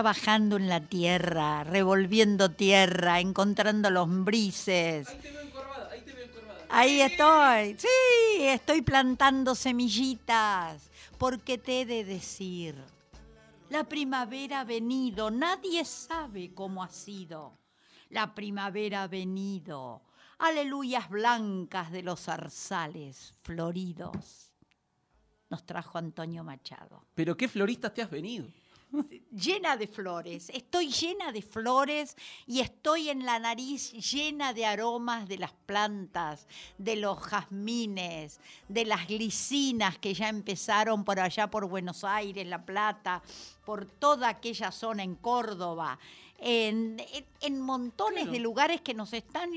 Trabajando en la tierra, revolviendo tierra, encontrando los brises. Ahí te veo encorvada, ahí te veo encorvada. Ahí estoy, sí, estoy plantando semillitas, porque te he de decir, la primavera ha venido, nadie sabe cómo ha sido. La primavera ha venido, aleluyas blancas de los zarzales floridos. Nos trajo Antonio Machado. Pero qué floristas te has venido llena de flores, estoy llena de flores y estoy en la nariz llena de aromas de las plantas, de los jazmines, de las glicinas que ya empezaron por allá por Buenos Aires, La Plata, por toda aquella zona en Córdoba. En, montones de lugares que nos están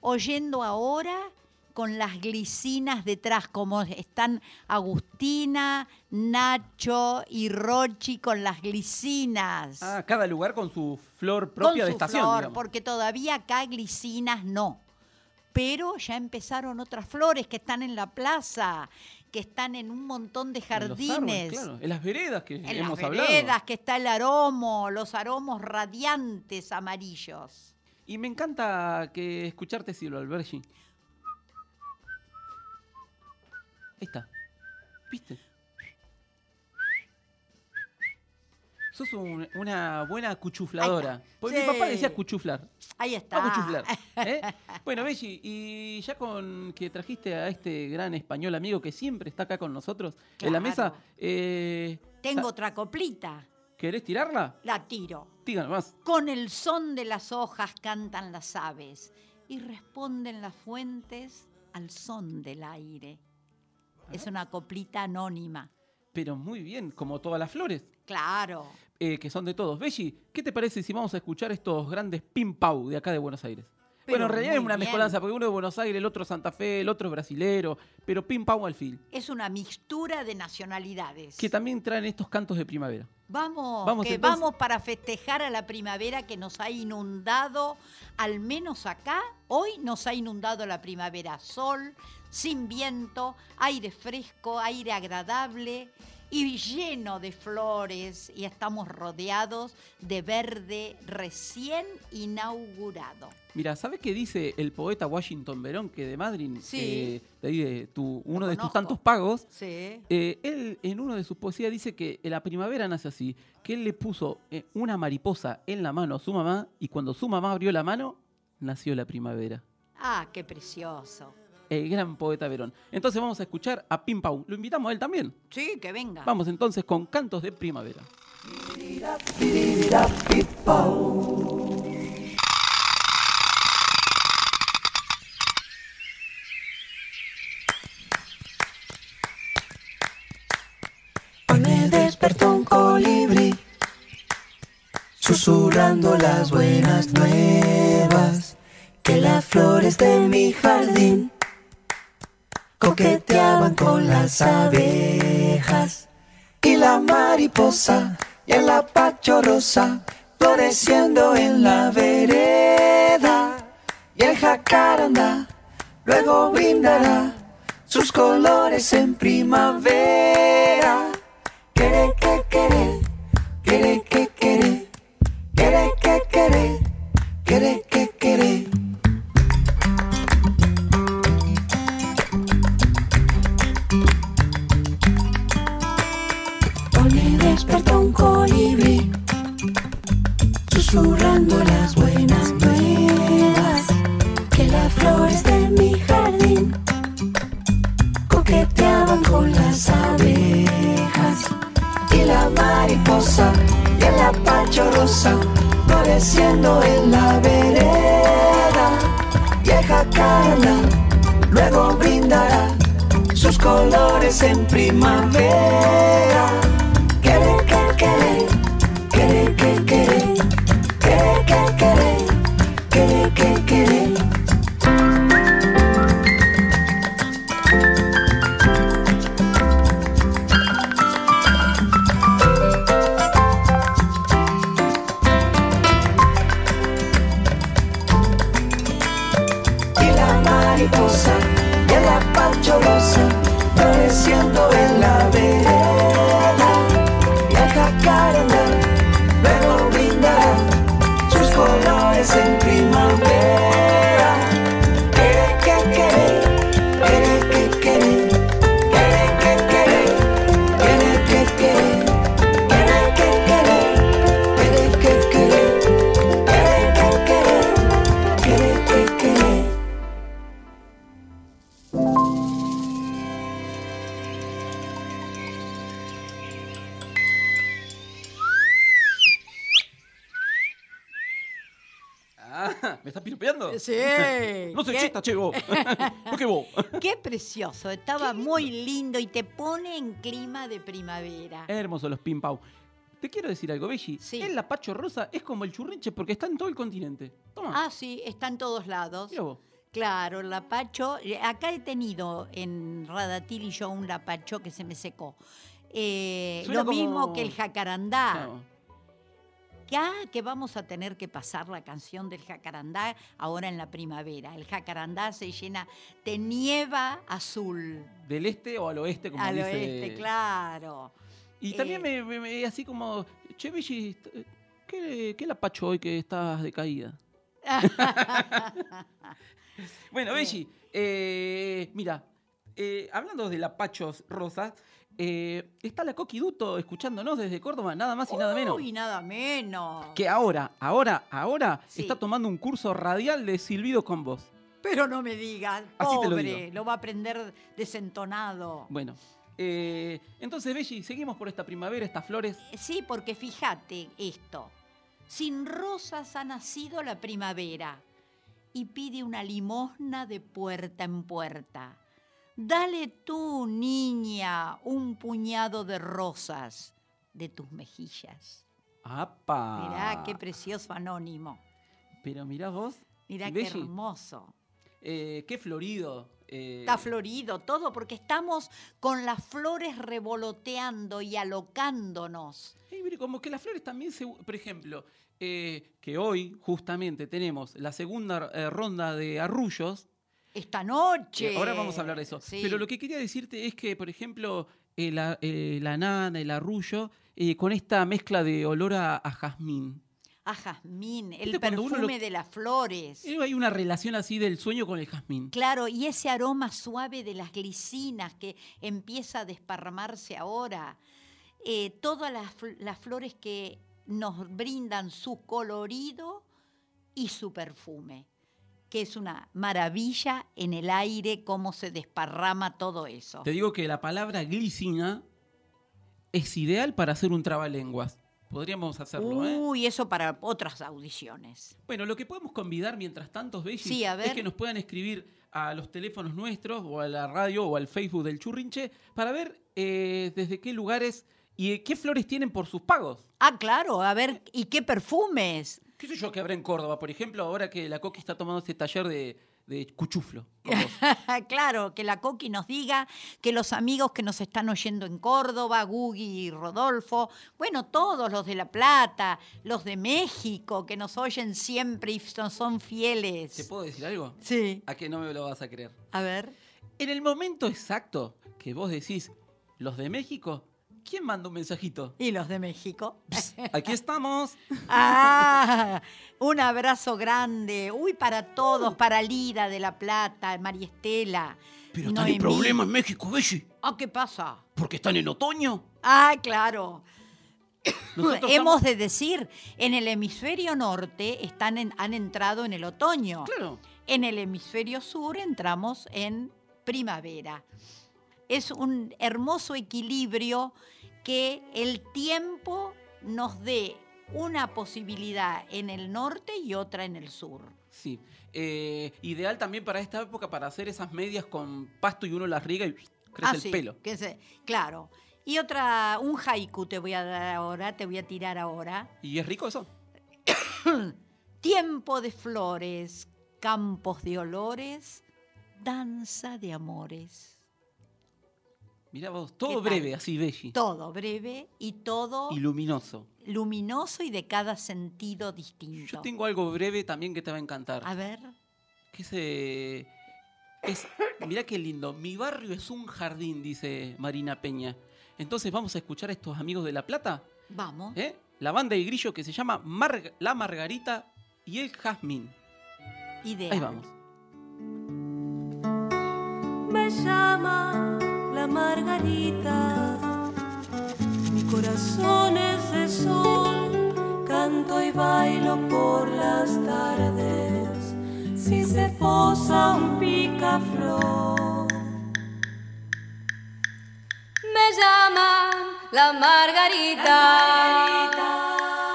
oyendo ahora con las glicinas detrás, como están Agustina, Nacho y Rochi con las glicinas. Ah, cada lugar con su flor propia de estación. Flor, porque todavía acá glicinas no. Pero ya empezaron otras flores que están en la plaza, que están en un montón de jardines. En, las veredas que en hemos las veredas que está el aromo, los aromos radiantes amarillos. Y me encanta que escucharte, Silvio Albergi. Ahí está. ¿Viste? Sos una buena cuchufladora. Porque mi papá decía cuchuflar. Ahí está. cuchuflar. ¿eh? bueno, Belli, y ya con que trajiste a este gran español amigo que siempre está acá con nosotros en la mesa. Eh, Tengo otra coplita. ¿Querés tirarla? La tiro. Tira más. Con el son de las hojas cantan las aves y responden las fuentes al son del aire. Es una coplita anónima. Pero muy bien, como todas las flores. Claro. Eh, que son de todos. Belli, ¿qué te parece si vamos a escuchar estos grandes pim pau de acá de Buenos Aires? bueno, en realidad es una mezcolanza, porque uno es Buenos Aires, el otro es Santa Fe, el otro es brasilero, pero pim pau al fin. Es una mixtura de nacionalidades. Que también traen estos cantos de primavera. Vamos, vamos que vamos para festejar a la primavera que nos ha inundado, al menos acá, hoy nos ha inundado la primavera. Sol, sin viento, aire fresco, aire agradable y lleno de flores y estamos rodeados de verde recién inaugurado. Mira, ¿sabes qué dice el poeta Washington Verón, que de Madrid, eh, de tu, uno de tus tantos pagos, sí. Eh, él en uno de sus poesías dice que la primavera nace así, que él le puso eh, una mariposa en la mano a su mamá y cuando su mamá abrió la mano, nació la primavera. Ah, qué precioso el gran poeta Verón. Entonces vamos a escuchar a Pim Pau. ¿Lo invitamos a él también? Sí, que venga. Vamos entonces con Cantos de Primavera. Hoy me despertó un colibrí, susurrando las buenas nuevas, que las flores de mi jardín coqueteaban con las abejas y la mar mariposa y el apacho rosa floreciendo en la vereda. Y el jacaranda luego brindará sus colores en primavera. Quere que quere susurrando las buenas nuevas. Que las flores de mi jardín. Coqueteaban con las abejas. Y la mariposa y el apacho rosa floreciendo en la vereda. Y el jacaranda luego brindará sus colores en primavera. Quere, que, quere, quere, que, precioso, estaba muy lindo y te pone en clima de primavera. Hermosos los Pim Pau. Te quiero decir algo, Belli. Sí. El lapacho rosa es como el churrinche porque está en todo el continente. Toma. Ah, sí, está en todos lados. Mira vos. Claro, el lapacho. eh, Acá he tenido en Radatil y yo un lapacho que se me secó. Eh, lo como- mismo que el jacarandá. Claro. Que, ah, que vamos a tener que pasar la canción del jacarandá ahora en la primavera. El jacarandá se llena de nieva azul. Del este o al oeste, como Al dice. oeste, claro. Y también Eh, me, me- me- así como, che, Belli, ¿qué, ¿qué lapacho hoy que estás de caída? Bueno, Belli, eh, mira, eh, hablando de lapachos rosas, eh, está la Coqui Duto escuchándonos desde Córdoba, nada más y nada menos. Uy, nada menos. Que ahora, ahora, ahora Sí. está tomando un curso radial de silbido con voz. Pero no me digas, lo pobre, digo. lo va a aprender desentonado. Bueno, eh, entonces, Belli, seguimos por esta primavera, estas flores. Sí, porque fíjate esto. Sin rosas ha nacido la primavera y pide una limosna de puerta en puerta. Dale tú, niña, un puñado de rosas de tus mejillas. ¡Apa! Mirá qué precioso anónimo. Pero mirá vos. Mirá qué hermoso. eh, qué florido. eh, Está florido todo porque estamos con las flores revoloteando y alocándonos. Sí, pero como que las flores también se... Por ejemplo, eh, que hoy justamente tenemos la segunda ronda de arrullos. Esta noche. eh, ahora vamos a hablar de eso. Sí. Pero lo que quería decirte es que, por ejemplo, eh, la, eh, la nana, el arrullo, eh, con esta mezcla de olor a, a jazmín. A jazmín, el ¿Viste cuando uno perfume lo- de las flores. Hay una relación así del sueño con el jazmín. Claro, y ese aroma suave de las glicinas que empieza a desparramarse ahora. Todas las flores que nos brindan su colorido y su perfume, que es una maravilla en el aire cómo se desparrama todo eso. Te digo que la palabra glicina es ideal para hacer un trabalenguas. Podríamos hacerlo, ¿eh? Uy, eso para otras audiciones. Bueno, lo que podemos convidar mientras tanto, Belli, Sí, es que nos puedan escribir a los teléfonos nuestros o a la radio o al Facebook del Churrinche para ver eh, desde qué lugares y eh, qué flores tienen por sus pagos. Ah, claro, a ver, ¿y qué perfumes? ¿Qué sé yo que habrá en Córdoba? Por ejemplo, ahora que la Coqui está tomando este taller de, de cuchuflo. claro, que la Coqui nos diga, que los amigos que nos están oyendo en Córdoba, Gugi y Rodolfo, bueno, todos los de La Plata, los de México, que nos oyen siempre y son, son ¿Te fieles. puedo decir algo? Sí. ¿A que no me lo vas a creer? A ver. En el momento exacto que vos decís los de México, ¿quién manda un mensajito? ¿Y los de México? Aquí estamos. Ah, un abrazo grande. Uy, para todos, para Lida de La Plata, María Estela. Pero Noemí. están en problema en México, Belli. Ah, ¿qué pasa? Porque están en otoño. Ah, claro. Nosotros Hemos de decir, en el hemisferio norte están en- han entrado en el otoño. Claro. En el hemisferio sur entramos en primavera. Es un hermoso equilibrio que el tiempo nos dé una posibilidad en el norte y otra en el sur. Sí. Eh, ideal también para esta época para hacer esas medias con pasto y uno las riega y crece Ah, el sí, pelo. que se- claro. Y otra, un haiku te voy a dar ahora, te voy a tirar ahora. ¿Y es rico eso? Tiempo de flores, campos de olores, danza de amores. Mirá vos, ¿Qué todo breve, así, Belli. Todo breve y todo Y luminoso. luminoso y de cada sentido distinto. Yo tengo algo breve también que te va a encantar. A ver, Que se... Es, mirá qué lindo. Mi barrio es un jardín, dice Marina Peña. Entonces vamos a escuchar a estos amigos de La Plata. vamos. ¿eh? La banda de grillo que se llama La Margarita y el Jazmín. Ideal. Ahí vamos. me llama la margarita. Mi corazón es de sol, canto y bailo por las tardes. Si se posa un picaflor. Me llaman la Margarita,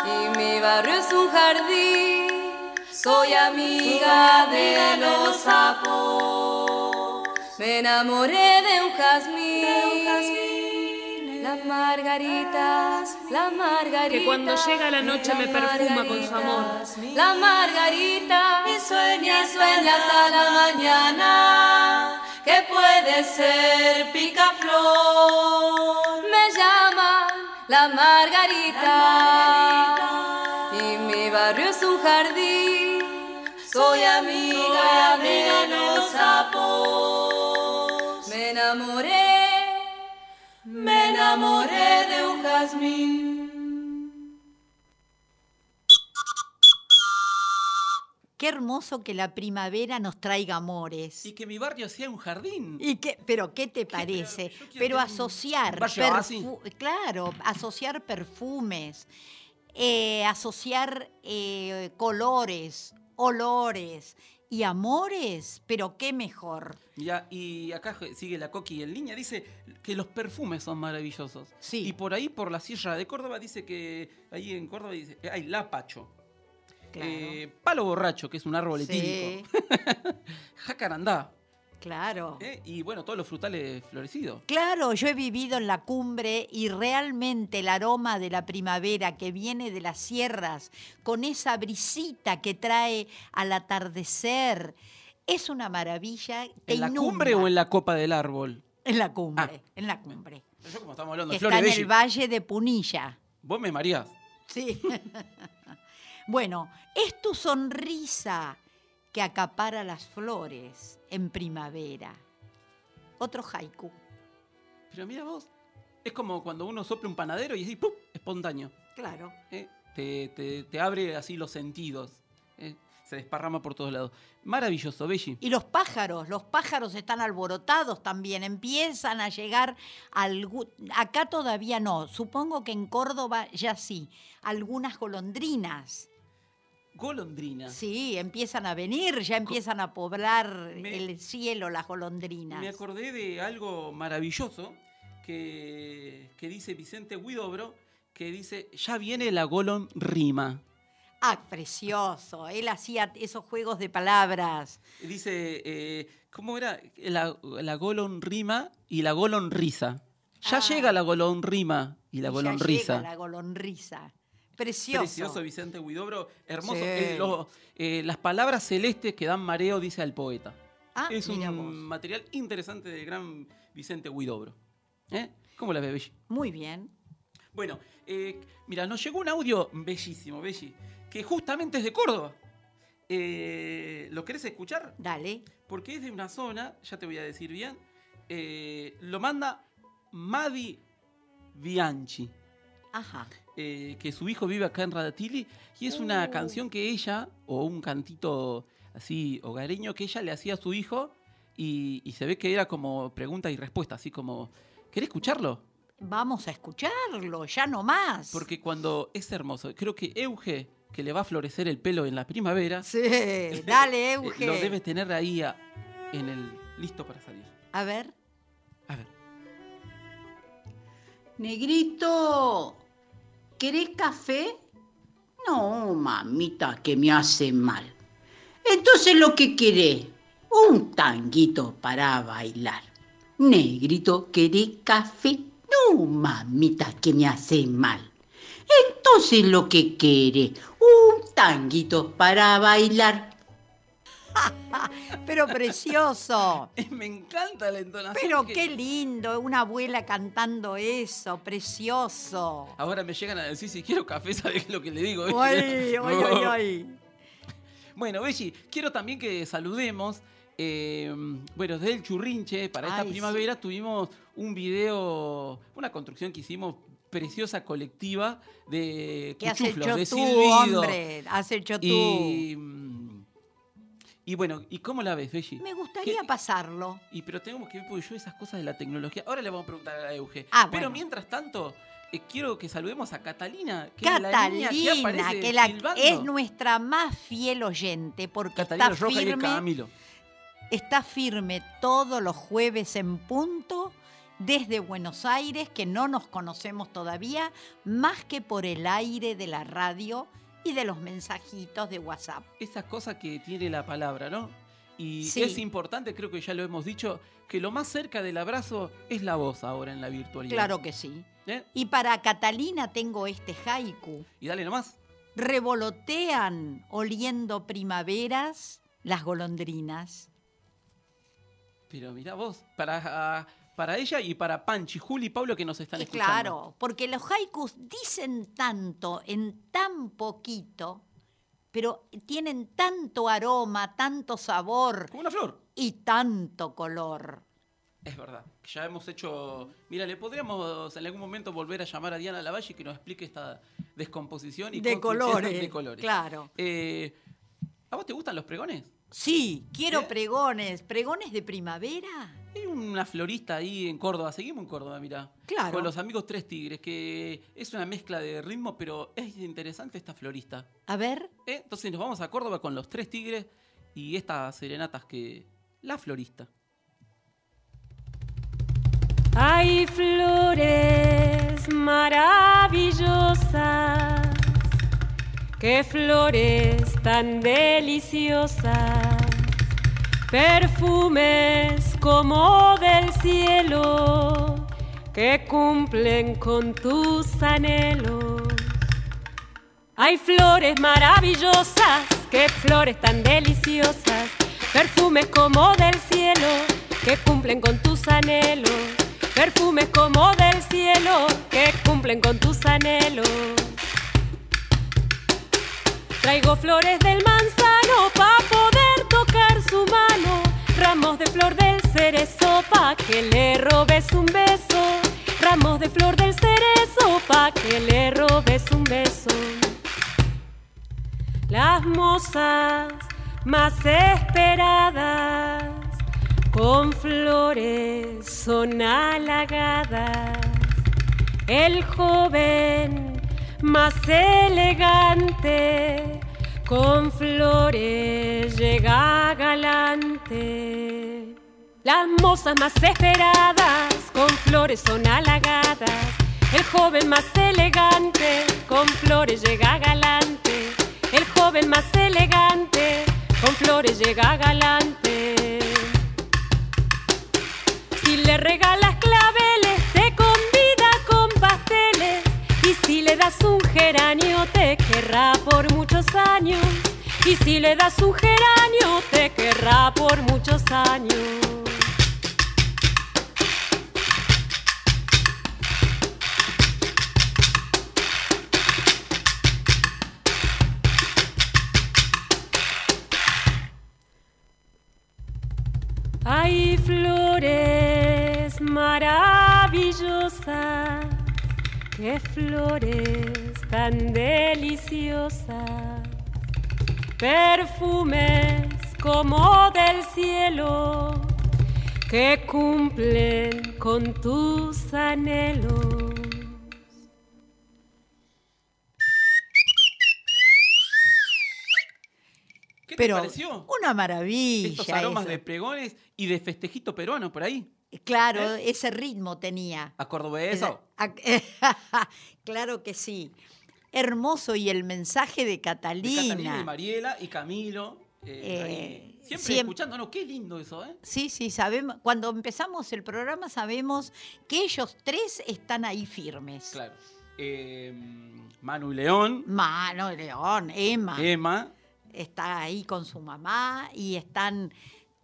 y mi barrio es un jardín. Soy amiga de los sapos. Me enamoré de un jazmín. Las margaritas, la margarita. Que cuando llega la noche me perfuma con su amor. La margarita. Y sueña, y sueña hasta la mañana. Que puede ser picaflor. Me llaman la margarita. Y mi barrio es un jardín. Soy amiga de los sapos. Me enamoré, me enamoré de un jazmín. Qué hermoso que la primavera nos traiga amores. Y que mi barrio sea un jardín. ¿Y qué, pero qué te parece? Pero un- asociar, perfu- claro, asociar perfumes, eh, asociar eh, colores, olores y amores, pero qué mejor. Mirá, y acá sigue la Coqui en línea, dice que los perfumes son maravillosos. Sí. Y por ahí, por la Sierra de Córdoba, dice que ahí en Córdoba dice, hay lapacho. Claro. Eh, palo borracho, que es un árbol Sí, etílico. Jacarandá. Claro. ¿eh? Y bueno, todos los frutales florecidos. Claro, yo he vivido en la cumbre y realmente el aroma de la primavera que viene de las sierras, con esa brisita que trae al atardecer, es una maravilla. te ¿En la inunda. cumbre o en la copa del árbol? En la cumbre, Ah. en la cumbre. Yo como estamos hablando de está flores, en el valle de Punilla. vos me marías. Sí. bueno, es tu sonrisa que acapara las flores en primavera. Otro haiku. Pero mira vos, es como cuando uno sopla un panadero y es ¡pum! espontáneo. Claro. ¿eh? Te, te- te abre así los sentidos. ¿eh? Se desparrama por todos lados. Maravilloso, Belli. Y los pájaros, los pájaros están alborotados también, empiezan a llegar, acá todavía no, supongo que en Córdoba ya sí, algunas golondrinas, Golondrina. sí, empiezan a venir, ya empiezan a poblar Me- el cielo las golondrinas. Me acordé de algo maravilloso que, que dice Vicente Huidobro, que dice, ya viene la golon rima. Ah, precioso, él hacía esos juegos de palabras. Dice, eh, ¿cómo era? La, la golon rima y la golon risa. Ya Ah. llega la golon rima y la Y ya golon llega. La golonrisa. Precioso. Precioso Vicente Huidobro, hermoso. Sí. Eh, lo- eh, las palabras celestes que dan mareo, dice al poeta. Ah, es un material interesante del gran Vicente Huidobro. ¿Eh? ¿Cómo la ves, Belli? Muy bien. Bueno, eh, mira, nos llegó un audio bellísimo, Belli, que justamente es de Córdoba. Eh, ¿Lo querés escuchar? Dale. Porque es de una zona, ya te voy a decir bien, eh, lo manda Madi Bianchi, Ajá. eh, que su hijo vive acá en Radatili, y es una Uh. canción que ella, o un cantito así hogareño que ella le hacía a su hijo, y, y se ve que era como pregunta y respuesta, así como, ¿querés escucharlo? Vamos a escucharlo, ya no más. Porque cuando es hermoso, creo que Euge, que le va a florecer el pelo en la primavera, Sí, dale, eh, Euge. lo debe tener ahí a- en el listo para salir. A ver. A ver. Negrito, ¿querés café? No, mamita, que me hace mal. Entonces lo que querés, un tanguito para bailar. Negrito, ¿querés café? No, mamita, que me hace mal. Entonces lo que querés, un tanguito para bailar. Pero precioso. Me encanta la entonación. Pero que- qué lindo, una abuela cantando eso, precioso. Ahora me llegan a decir si quiero café, ¿sabes lo que le digo? Ay, ay, ay. Bueno, Belli, quiero también que saludemos. eh, bueno, desde el Churrinche, para esta Ay, sí. primavera tuvimos un video, una construcción que hicimos preciosa colectiva de ¿Qué el cuchuflos, de silbido. hombre? Hace el chotú. Y, mm, y bueno, ¿y cómo la ves, Belli? Me gustaría ¿Qué- pasarlo. Y pero tenemos que ver porque yo esas cosas de la tecnología. Ahora le vamos a preguntar a Euge. Ah, pero bueno. mientras tanto, eh, quiero que saludemos a Catalina, que es la que Catalina, aparece que la- es nuestra más fiel oyente porque Catalina está Roja y firme, Camilo. está firme todos los jueves en punto desde Buenos Aires, que no nos conocemos todavía, más que por el aire de la radio y de los mensajitos de WhatsApp. Esas cosas que tiene la palabra, ¿no? Y Sí. es importante, creo que ya lo hemos dicho, que lo más cerca del abrazo es la voz ahora en la virtualidad. Claro que sí. ¿Eh? Y para Catalina tengo este haiku. Y dale nomás. Revolotean oliendo primaveras las golondrinas. Pero mirá vos, para, ah, para ella y para Panchi, Juli y Pablo que nos están Y escuchando. claro, porque los haikus dicen tanto en tan poquito, pero tienen tanto aroma, tanto sabor Como una flor. y tanto color. Es verdad. Ya hemos hecho. Mira, le podríamos en algún momento volver a llamar a Diana Lavalle que nos explique esta descomposición y De colores, de colores. claro. Eh, ¿A vos te gustan los pregones? Sí, quiero ¿Eh? pregones. ¿Pregones de primavera? Hay una florista ahí en Córdoba, seguimos en Córdoba, mira. Claro. Con los amigos Tres Tigres, que es una mezcla de ritmo, pero es interesante esta florista. A ver, ¿eh? Entonces nos vamos a Córdoba con los Tres Tigres y estas serenatas que. La florista. Hay flores maravillosas, qué flores tan deliciosas, perfumes como del cielo que cumplen con tus anhelos. Hay flores maravillosas, qué flores tan deliciosas, perfumes como del cielo que cumplen con tus anhelos, perfumes como del cielo que cumplen con tus anhelos. Traigo flores del manzano pa' poder tocar su mano, ramos de flor del cerezo pa' que le robes un beso, ramos de flor del cerezo pa' que le robes un beso. Las mozas más esperadas con flores son halagadas. El joven más elegante con flores llega galante. Las mozas más esperadas con flores son halagadas. El joven más elegante con flores llega galante. El joven más elegante con flores llega galante. Si le regalas claveles, Y si le das un geranio, te querrá por muchos años. Y si le das un geranio, te querrá por muchos años. Hay flores maravillosas, qué flores tan deliciosas, perfumes como del cielo que cumplen con tus anhelos. ¿Qué Pero te pareció? una maravilla. Estos aromas eso. de pregones y de festejito peruano por ahí. Claro, ¿Eh? ese ritmo tenía. ¿A? Esa- claro que sí. Hermoso y el mensaje de De Catalina. Catalina y Mariela y Camilo. eh, Eh. Siempre siempre- escuchando, ¿no? Qué lindo eso, ¿eh? Sí, sí, sabemos. Cuando empezamos el programa sabemos que ellos tres están ahí firmes. Claro. Eh, Manu y León, Mano, León, Emma, Emma, está ahí con su mamá y están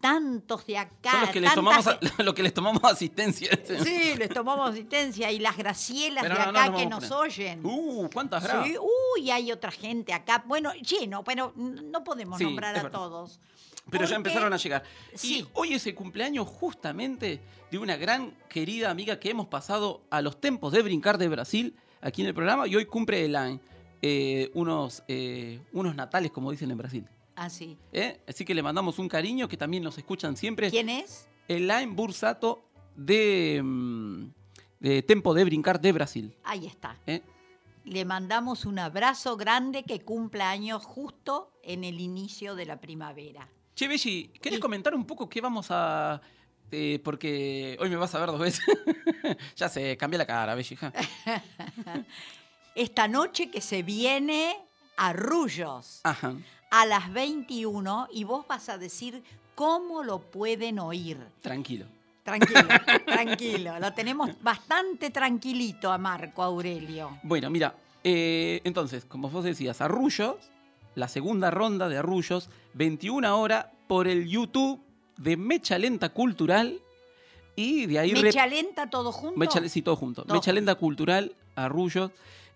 tantos de acá. son los que, les tantas tomamos, de- a- los que les tomamos asistencia. Sí, les tomamos asistencia y las Gracielas Pero de no, no acá que nos oyen. Uh, ¿cuántas gradas? Sí, uy, hay otra gente acá. Bueno, lleno, pero no podemos Sí, nombrar a verdad. todos. Pero ya empezaron a llegar. Sí. Y hoy es el cumpleaños justamente de una gran querida amiga que hemos pasado a los tempos de brincar de Brasil aquí en el programa y hoy cumple Elaine eh, unos, eh, unos natales, como dicen en Brasil. Así. ¿eh? Así que le mandamos un cariño que también nos escuchan siempre. ¿Quién es? Elaine Bursato de, mm, de Tempo de Brincar de Brasil. Ahí está. ¿eh? Le mandamos un abrazo grande que cumpla años justo en el inicio de la primavera. Che, Belli, ¿querés comentar un poco qué vamos a...? eh, porque hoy me vas a ver dos veces. ya sé, cambia la cara, Belli. Esta noche que se viene a Rullos Ajá. A las 21 y vos vas a decir cómo lo pueden oír. Tranquilo. Tranquilo, tranquilo. Lo tenemos bastante tranquilito a Marco Aurelio. Bueno, mira, eh, entonces, como vos decías, Arrullos, la segunda ronda de Arrullos, 21 horas por el YouTube de Mecha Lenta Cultural y de ahí... ¿Mecha lenta todo junto? Mecha- sí, todo junto. Todo Mecha Lenta Cultural, Arrullos.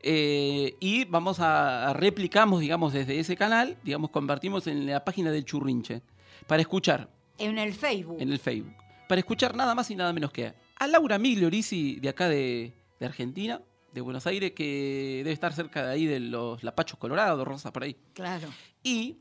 Eh, y vamos a, a replicamos, digamos, desde ese canal, digamos, convertimos en la página del Churrinche para escuchar En el Facebook. en el Facebook. Para escuchar nada más y nada menos que a Laura Migliorisi de acá de, de Argentina, de Buenos Aires, que debe estar cerca de ahí de los Lapachos Colorados, Rosa, por ahí. Claro. Y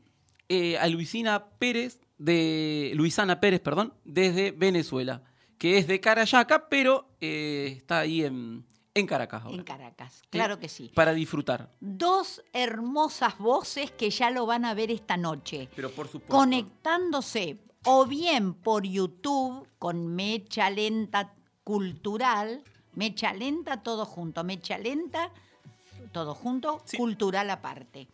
eh, a Luisina Pérez, de Luisana Pérez, perdón, desde Venezuela, que es de Carayaca, pero eh, está ahí en, en Caracas ahora. En Caracas. Claro que sí. Para disfrutar. Dos hermosas voces que ya lo van a ver esta noche. Pero por supuesto. Conectándose o bien por YouTube con Mecha Lenta Cultural, Mecha Lenta todo junto, Mecha Lenta todo junto, Sí. cultural aparte.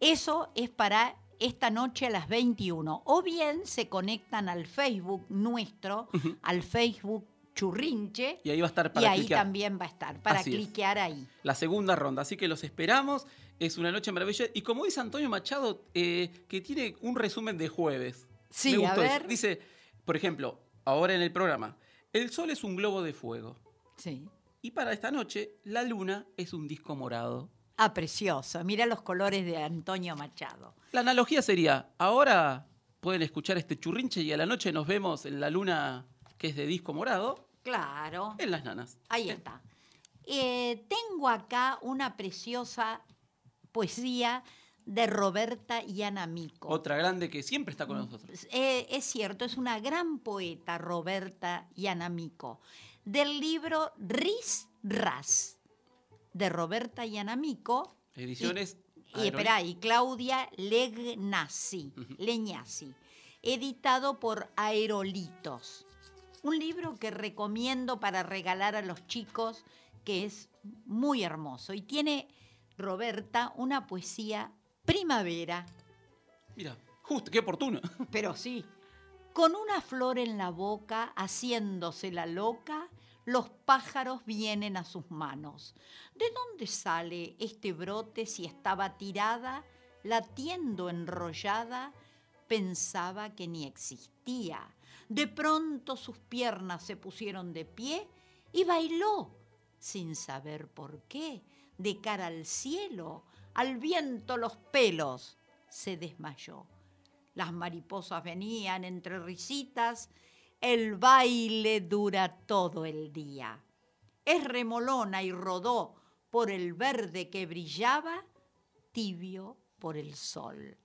Eso es para esta noche a las 21. O bien se conectan al Facebook nuestro, al Facebook Churrinche, Y ahí va a estar y para ahí cliquear. también va a estar, para Así es. cliquear ahí. la segunda ronda. Así que los esperamos. Es una noche maravillosa. Y como dice Antonio Machado, eh, que tiene un resumen de jueves. Sí, Me a eso. ver. Dice, por ejemplo, ahora en el programa, el sol es un globo de fuego. Sí. Y para esta noche, la luna es un disco morado. Ah, precioso. Mira los colores de Antonio Machado. La analogía sería, ahora pueden escuchar este churrinche y a la noche nos vemos en la luna que es de disco morado, Claro. en las nanas. Ahí está. Eh, tengo acá una preciosa poesía de Roberta Yanamico. Otra grande que siempre está con nosotros. Eh, es cierto, es una gran poeta, Roberta Yanamico, del libro Ris Ras, de Roberta Yanamico. Ediciones. Y, espera, y Claudia Legnassi, Legnassi, editado por Aerolitos. Un libro que recomiendo para regalar a los chicos, que es muy hermoso. Y tiene, Roberta, una poesía primavera, Mira, justo, qué oportuno. pero sí, Con una flor en la boca, haciéndose la loca, los pájaros vienen a sus manos. ¿De dónde sale este brote si estaba tirada, latiendo enrollada? Pensaba que ni existía. De pronto sus piernas se pusieron de pie y bailó, sin saber por qué, de cara al cielo, al viento los pelos, se desmayó. Las mariposas venían entre risitas, el baile dura todo el día. Es remolona y rodó por el verde que brillaba, tibio por el sol.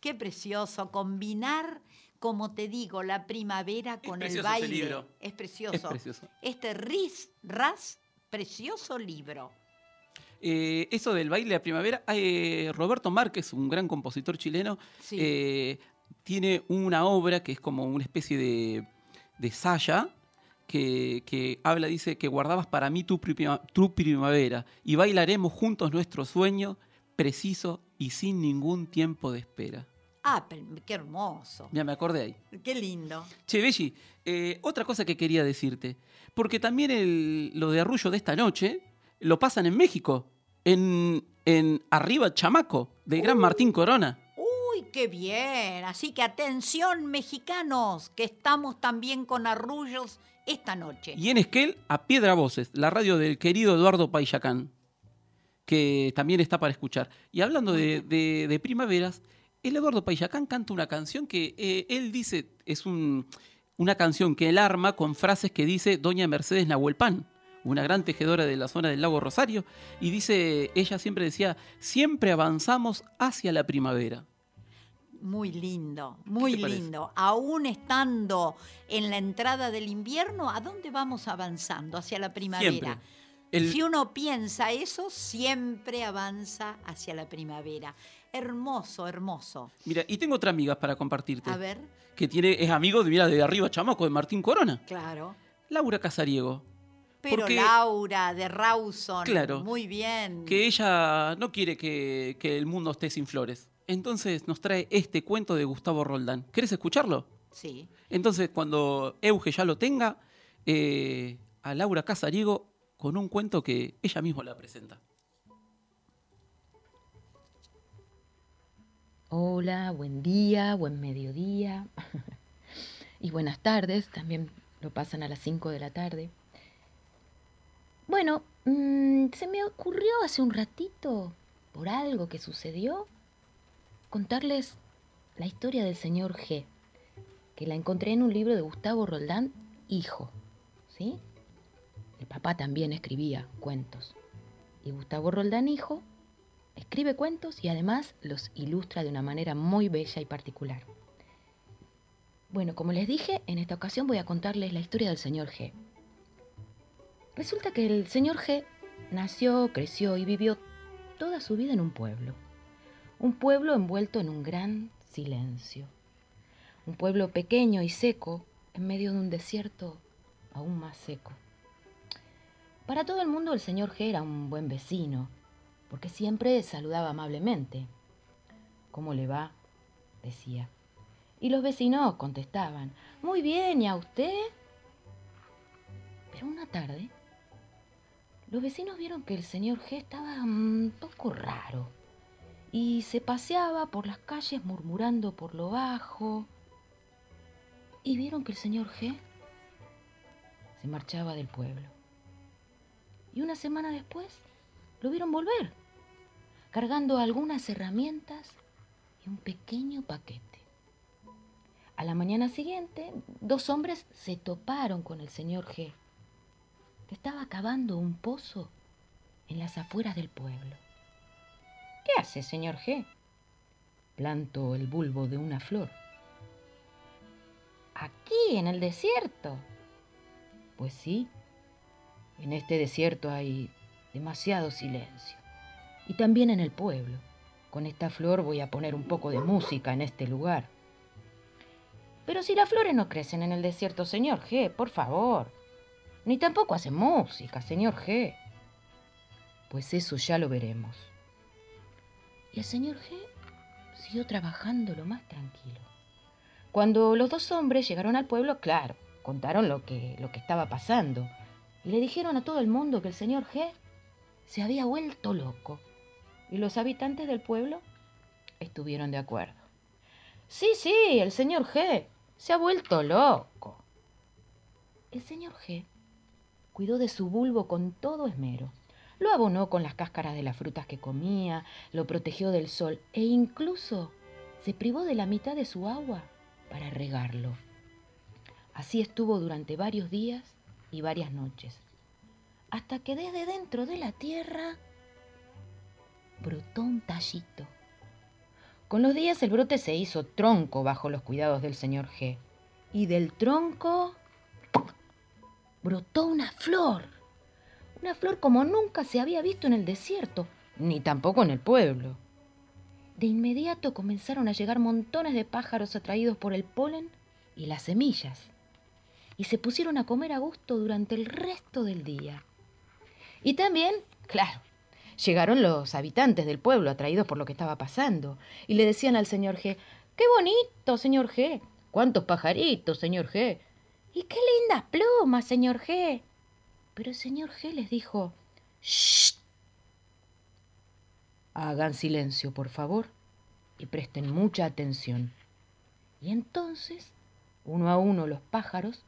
Qué precioso combinar, como te digo, la primavera Es con el baile. libro. Es precioso. Es precioso. Este ris, ras, precioso libro. Eh, eso del baile de primavera, eh, Roberto Márquez, un gran compositor chileno, Sí. eh, tiene una obra que es como una especie de, de saya que, que habla, dice, que guardabas para mí tu, prima- tu primavera y bailaremos juntos nuestro sueño preciso y sin ningún tiempo de espera. Ah, pero qué hermoso. Ya me acordé ahí. Qué lindo. Che, Belli, eh, otra cosa que quería decirte, porque también el- lo de Arrullo de esta noche lo pasan en México, en, en Arriba Chamaco, del gran Martín Corona. Uy, qué bien. Así que atención, mexicanos, que estamos también con arrullos esta noche. Y en Esquel, a Piedra Voces, la radio del querido Eduardo Paillacán, que también está para escuchar. Y hablando de, de- de primaveras, el Eduardo Paillacán canta una canción que eh, él dice, es un- una canción que él arma con frases que dice Doña Mercedes Nahuelpan, una gran tejedora de la zona del lago Rosario, y dice, ella siempre decía, siempre avanzamos hacia la primavera. Muy lindo, muy lindo. Aún estando en la entrada del invierno, ¿a dónde vamos avanzando? Hacia la primavera. El- Si uno piensa eso, siempre avanza hacia la primavera. Hermoso, hermoso. Mira, y tengo otra amiga para compartirte, A ver, que tiene, es amigo de, mira, de Arriba Chamaco, de Martín Corona, claro. Laura Casariego. Pero Porque- Laura de Rawson, Claro. muy bien. que ella no quiere que, que el mundo esté sin flores. Entonces nos trae este cuento de Gustavo Roldán. ¿Querés escucharlo? Sí. Entonces, cuando Euge ya lo tenga, eh, a Laura Casariego con un cuento que ella misma la presenta. Hola, buen día, buen mediodía y buenas tardes, también lo pasan a las 5 de la tarde. Bueno, mm, se me ocurrió hace un ratito, por algo que sucedió, contarles la historia del señor G, que la encontré en un libro de Gustavo Roldán, Hijo, ¿sí? El papá también escribía cuentos. Y Gustavo Roldán, Hijo, Escribe cuentos y además los ilustra de una manera muy bella y particular. Bueno, como les dije, en esta ocasión voy a contarles la historia del señor G. Resulta que el señor G nació, creció y vivió toda su vida en un pueblo. Un pueblo envuelto en un gran silencio. Un pueblo pequeño y seco en medio de un desierto aún más seco. Para todo el mundo el señor G era un buen vecino, porque siempre saludaba amablemente. ¿Cómo le va? decía. Y los vecinos contestaban, muy bien, ¿y a usted? Pero una tarde, los vecinos vieron que el señor G estaba un poco raro y se paseaba por las calles murmurando por lo bajo. Y vieron que el señor G se marchaba del pueblo. Y una semana después lo vieron volver, cargando algunas herramientas y un pequeño paquete. A la mañana siguiente, dos hombres se toparon con el señor G, que estaba cavando un pozo en las afueras del pueblo. ¿Qué hace, señor G? Planto el bulbo de una flor. Aquí, en el desierto. Pues sí, en este desierto hay demasiado silencio. Y también en el pueblo. Con esta flor voy a poner un poco de música en este lugar. Pero si las flores no crecen en el desierto, señor G, por favor. Ni tampoco hacen música, señor G. Pues eso ya lo veremos. Y el señor G siguió trabajando lo más tranquilo. Cuando los dos hombres llegaron al pueblo, claro, contaron lo que, lo que estaba pasando y le dijeron a todo el mundo que el señor G se había vuelto loco. Y los habitantes del pueblo estuvieron de acuerdo. Sí, sí, el señor G se ha vuelto loco. El señor G cuidó de su bulbo con todo esmero. Lo abonó con las cáscaras de las frutas que comía, lo protegió del sol e incluso se privó de la mitad de su agua para regarlo. Así estuvo durante varios días y varias noches, hasta que desde dentro de la tierra brotó un tallito. Con los días el brote se hizo tronco bajo los cuidados del señor G. Y del tronco brotó una flor. Una flor como nunca se había visto en el desierto, ni tampoco en el pueblo. De inmediato comenzaron a llegar montones de pájaros atraídos por el polen y las semillas, y se pusieron a comer a gusto durante el resto del día. Y también, claro, llegaron los habitantes del pueblo atraídos por lo que estaba pasando, y le decían al señor G, ¡Qué bonito, señor G! ¡Cuántos pajaritos, señor G! ¡Y qué lindas plumas, señor G! Pero el señor G les dijo, ¡Shh! Hagan silencio, por favor, y presten mucha atención. Y entonces, uno a uno los pájaros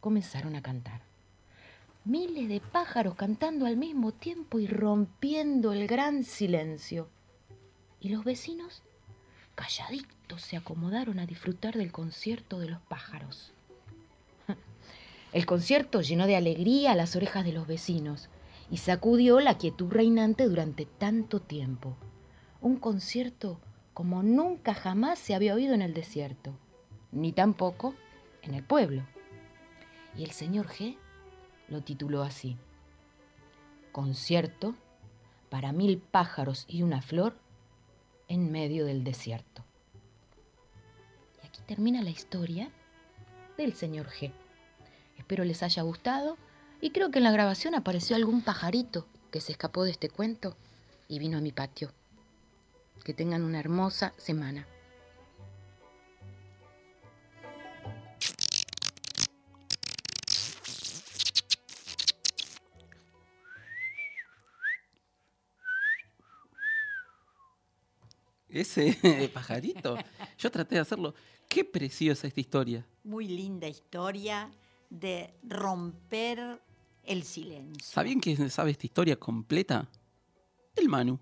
comenzaron a cantar. Miles de pájaros cantando al mismo tiempo y rompiendo el gran silencio. Y los vecinos, calladitos, se acomodaron a disfrutar del concierto de los pájaros. El concierto llenó de alegría las orejas de los vecinos y sacudió la quietud reinante durante tanto tiempo. Un concierto como nunca jamás se había oído en el desierto, ni tampoco en el pueblo. Y el señor G lo tituló así, Concierto para mil pájaros y una flor en medio del desierto. Y aquí termina la historia del señor G. Espero les haya gustado y creo que en la grabación apareció algún pajarito que se escapó de este cuento y vino a mi patio. Que tengan una hermosa semana. Ese pajarito. Yo traté de hacerlo. Qué preciosa esta historia. Muy linda historia de romper el silencio. ¿Sabían quién sabe esta historia completa? El Manu.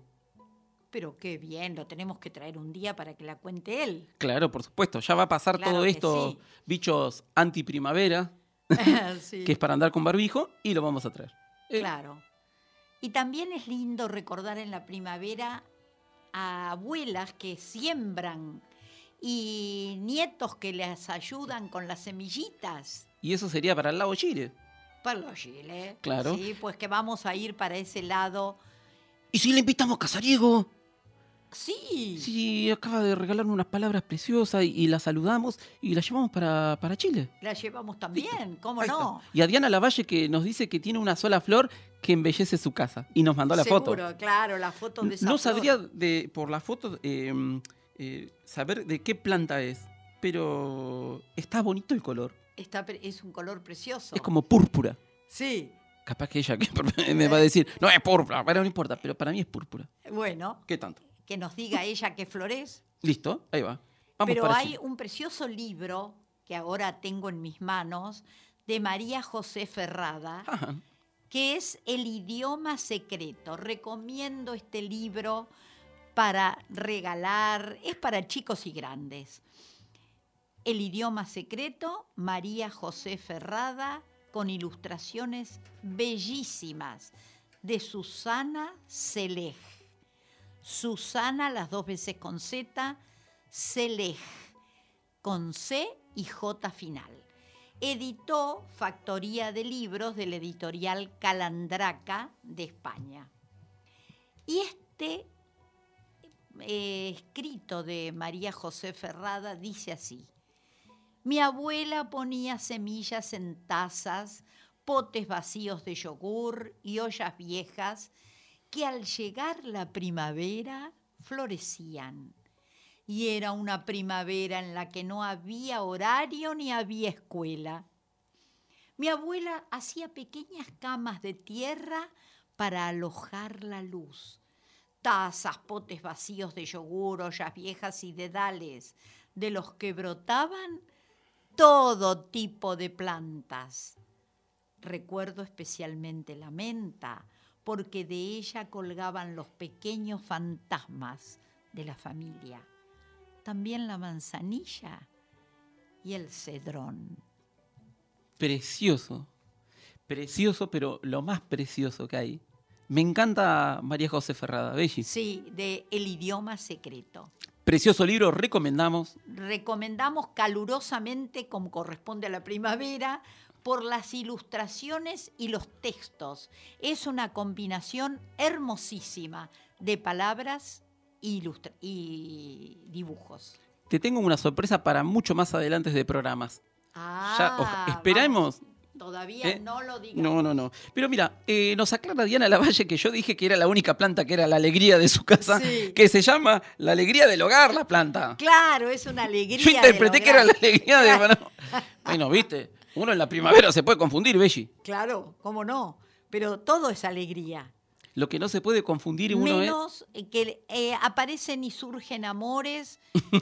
Pero qué bien, lo tenemos que traer un día para que la cuente él. Claro, por supuesto. Ya va a pasar Claro todo esto, sí. bichos anti-primavera, Sí. que es para andar con barbijo, y lo vamos a traer. Eh, Claro. Y también es lindo recordar en la primavera a abuelas que siembran y nietos que les ayudan con las semillitas. Y eso sería para el lago Chile. Para los chiles. Claro. Sí, pues que vamos a ir para ese lado. ¿Y si le invitamos a Casariego? Sí. Sí, acaba de regalarme unas palabras preciosas y, y la saludamos y la llevamos para, para Chile. La llevamos también, ¿cómo Ahí no? está. Y a Diana Lavalle que nos dice que tiene una sola flor que embellece su casa. Y nos mandó la Seguro, foto. claro, la foto de esa No flor. sabría de, por la foto eh, eh, saber de qué planta es, pero está bonito el color. Está es un color precioso. Es como púrpura. Sí. Capaz que ella me va a decir, no es púrpura, pero no importa, pero para mí es púrpura. Bueno, ¿Qué tanto? Que nos diga ella qué flor es. Listo, ahí va. Vamos Pero hay un precioso libro que ahora tengo en mis manos de María José Ferrada, Ajá. que es El idioma secreto. Recomiendo este libro para regalar, es para chicos y grandes. El idioma secreto, María José Ferrada, con ilustraciones bellísimas de Susana Selej. Susana, las dos veces con Z, Selej, con C y J final. Editó Factoría de Libros de la editorial Calandraca de España. Y este eh, escrito de María José Ferrada dice así. Mi abuela ponía semillas en tazas, potes vacíos de yogur y ollas viejas que al llegar la primavera florecían. y era una primavera en la que no había horario ni había escuela. Mi abuela hacía pequeñas camas de tierra para alojar la luz. Tazas, potes vacíos de yogur, ollas viejas y dedales, de los que brotaban todo tipo de plantas. Recuerdo especialmente la menta, porque de ella colgaban los pequeños fantasmas de la familia. También la manzanilla y el cedrón. Precioso. Precioso, pero lo más precioso que hay. Me encanta María José Ferrada, Belli. Sí, de El idioma secreto. Precioso libro, recomendamos. Recomendamos calurosamente, como corresponde a la primavera, por las ilustraciones y los textos. Es una combinación hermosísima de palabras y, dibujos. Te tengo una sorpresa para mucho más adelante de programas. Ya, Ah, esperemos. vamos. Todavía ¿Eh? no lo digas. No, no, no. Pero mira, eh, nos aclara Diana Lavalle que yo dije que era la única planta que era la alegría de su casa, Sí. que se llama la alegría del hogar, la planta. Claro, es una alegría. Yo interpreté que era la alegría de... Bueno, bueno, viste, uno en la primavera se puede confundir, Belli. Claro, cómo no. Pero todo es alegría. Lo que no se puede confundir uno es... Menos eh, que eh, aparecen y surgen amores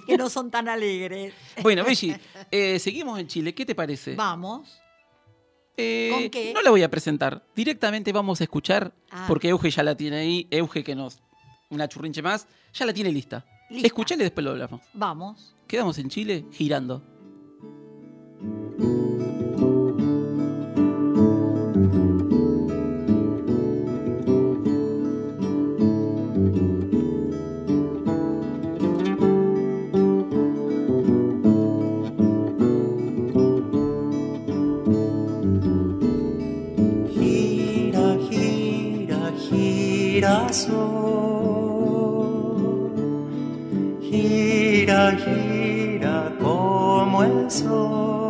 que no son tan alegres. Bueno, Belli, eh, seguimos en Chile, ¿qué te parece? Vamos. Eh, ¿Con qué? No la voy a presentar. Directamente vamos a escuchar, Ah. porque Euge ya la tiene ahí. Euge, que nos. Una churrinche más, ya la tiene lista. Lista. Escuchale y después lo hablamos. Vamos. Quedamos en Chile girando. Gira, gira como el sol.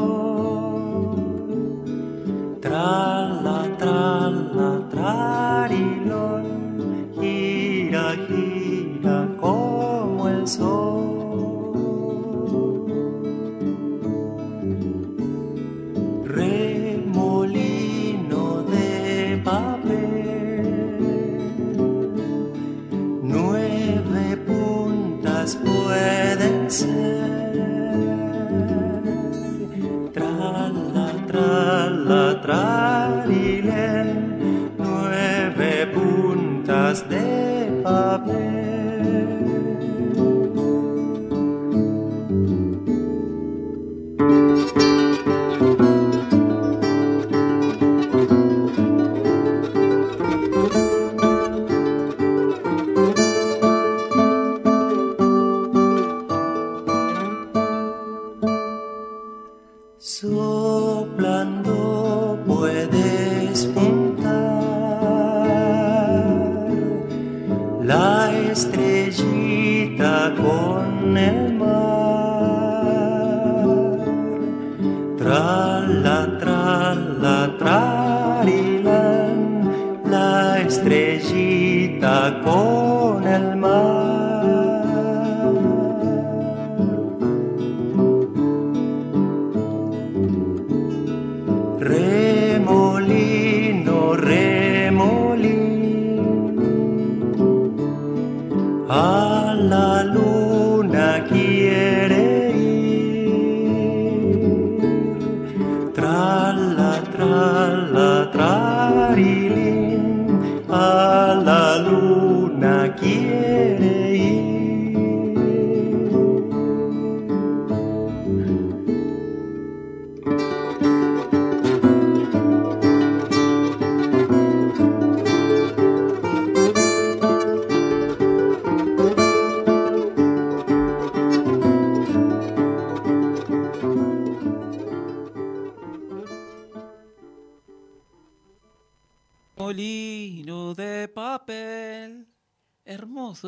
la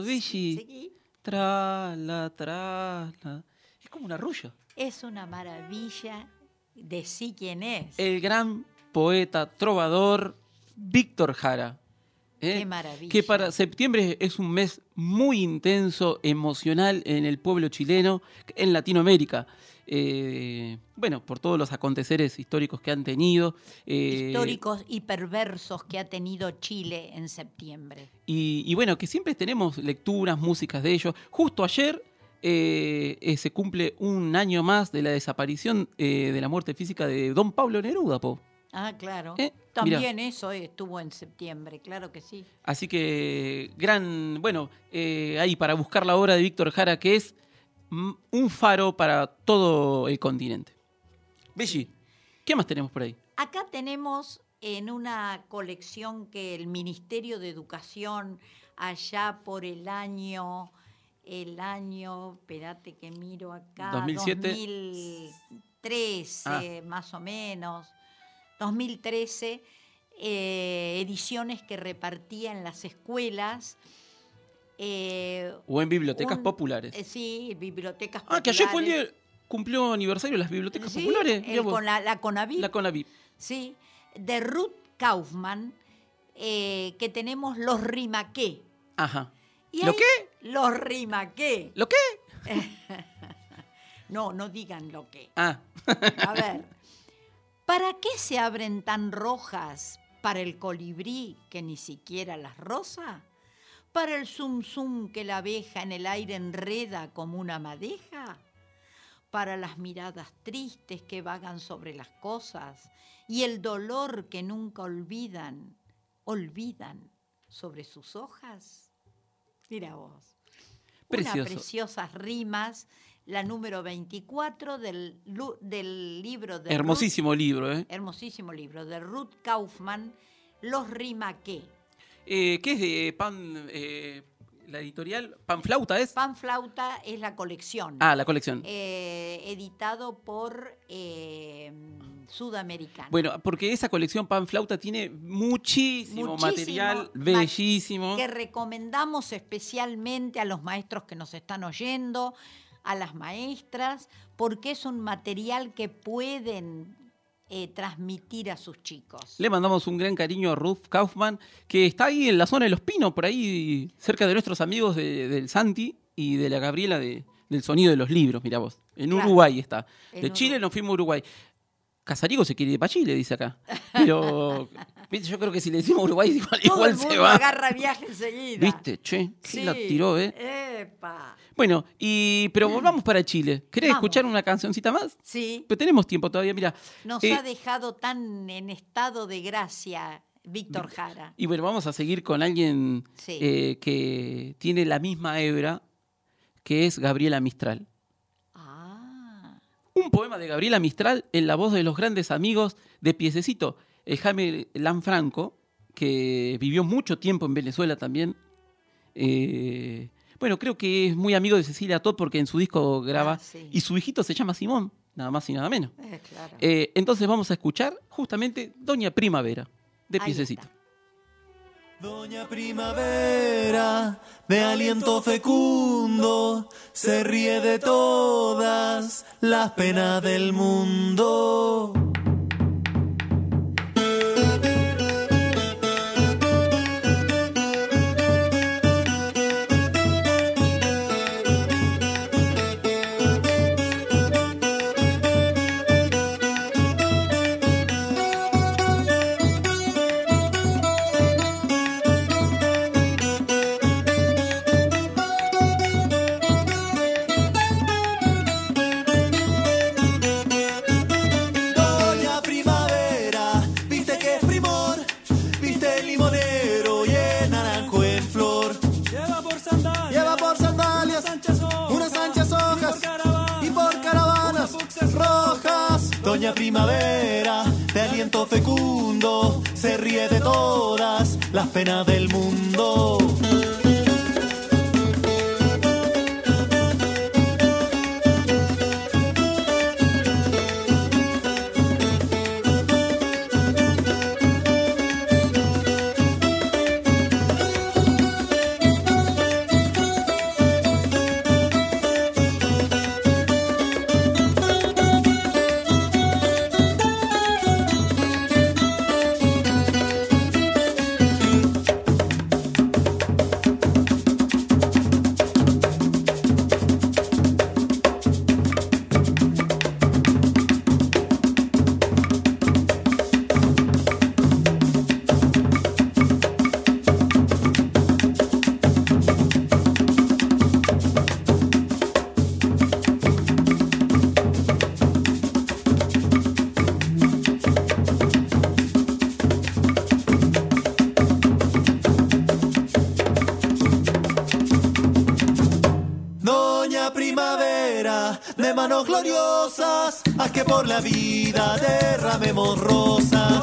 Belli. Seguí. Trala, trala. Es como un arrullo. Es una maravilla. Decí quién es. El gran poeta, trovador, Víctor Jara. ¿eh? Qué maravilla. Que para septiembre es un mes muy intenso, emocional en el pueblo chileno, en Latinoamérica. Eh, bueno, por todos los aconteceres históricos que han tenido. eh, Históricos y perversos que ha tenido Chile en septiembre. Y, y bueno, que siempre tenemos lecturas, músicas de ellos. Justo ayer eh, se cumple un año más de la desaparición de la muerte física de don Pablo Neruda, po. Ah, claro. Eh, También eso estuvo en septiembre, claro que sí. Así que, gran, bueno, eh, ahí para buscar la obra de Víctor Jara, que es un faro para todo el continente. Belli, ¿qué más tenemos por ahí? Acá tenemos en una colección que el Ministerio de Educación allá por el año, el año, espérate que miro acá, 2007. 2013 más o menos, 2013, eh, ediciones que repartía en las escuelas. Eh, O en bibliotecas un- populares. eh, sí, bibliotecas ah, que ayer fue el populares. día, cumplió aniversario las bibliotecas Sí, populares. el con la, la Conavip. La Conavip. Sí, de Ruth Kaufman, eh, que tenemos Los Rimaqué. Ajá. Y ¿Lo qué? Los Rimaqué. ¿Lo qué? No, no digan lo que. Ah, A ver, ¿para qué se abren tan rojas para el colibrí que ni siquiera las rosa? ¿Para el zum zum que la abeja en el aire enreda como una madeja? ¿Para las miradas tristes que vagan sobre las cosas y el dolor que nunca olvidan, olvidan sobre sus hojas? Mira vos. Precioso. Unas preciosas rimas, la número 24 del, libro de Ruth- hermosísimo libro, ¿eh? hermosísimo libro de Ruth Kaufman, Los Rimaqué. Eh, ¿Qué es de Pan, eh, la editorial? ¿Panflauta es? Pan Flauta es la colección, Ah, la colección. eh, editado por eh, Sudamericano. Bueno, porque esa colección Panflauta tiene muchísimo, Muchísimo material ma- bellísimo. que recomendamos especialmente a los maestros que nos están oyendo, a las maestras, porque es un material que pueden eh, transmitir a sus chicos. Le mandamos un gran cariño a Ruth Kaufman, que está ahí en la zona de Los Pinos, por ahí cerca de nuestros amigos de- del Santi y de la Gabriela de- del Sonido de los Libros, mira vos. En Claro. Uruguay está. En De Chile Uruguay. nos fuimos a Uruguay. Casarigo se quiere ir para Chile, dice acá. Pero yo creo que si le decimos Uruguay, igual, Todo igual el se mundo va. agarra viaje enseguida. ¿Viste? Che, Sí. la tiró, ¿eh? Epa. Bueno, y pero volvamos para Chile. ¿Querés Vamos. escuchar una cancioncita más? Sí, Pero tenemos tiempo todavía, mira. nos Eh, ha dejado tan en estado de gracia Víctor Jara. Y bueno, vamos a seguir con alguien Sí. eh, que tiene la misma hebra, que es Gabriela Mistral. Un poema de Gabriela Mistral en la voz de los grandes amigos de Piececito, el Jaime Lanfranco, que vivió mucho tiempo en Venezuela también. Eh, bueno, creo que es muy amigo de Cecilia Todd porque en su disco graba. Ah, sí. Y su hijito se llama Simón, nada más y nada menos. eh, claro. Eh, entonces vamos a escuchar justamente Doña Primavera, de Piececito. Doña Primavera, de aliento fecundo, se ríe de todas las penas del mundo. Primavera, de aliento fecundo, se ríe de todas las penas del mundo. Manos gloriosas, haz que por la vida derramemos rosas.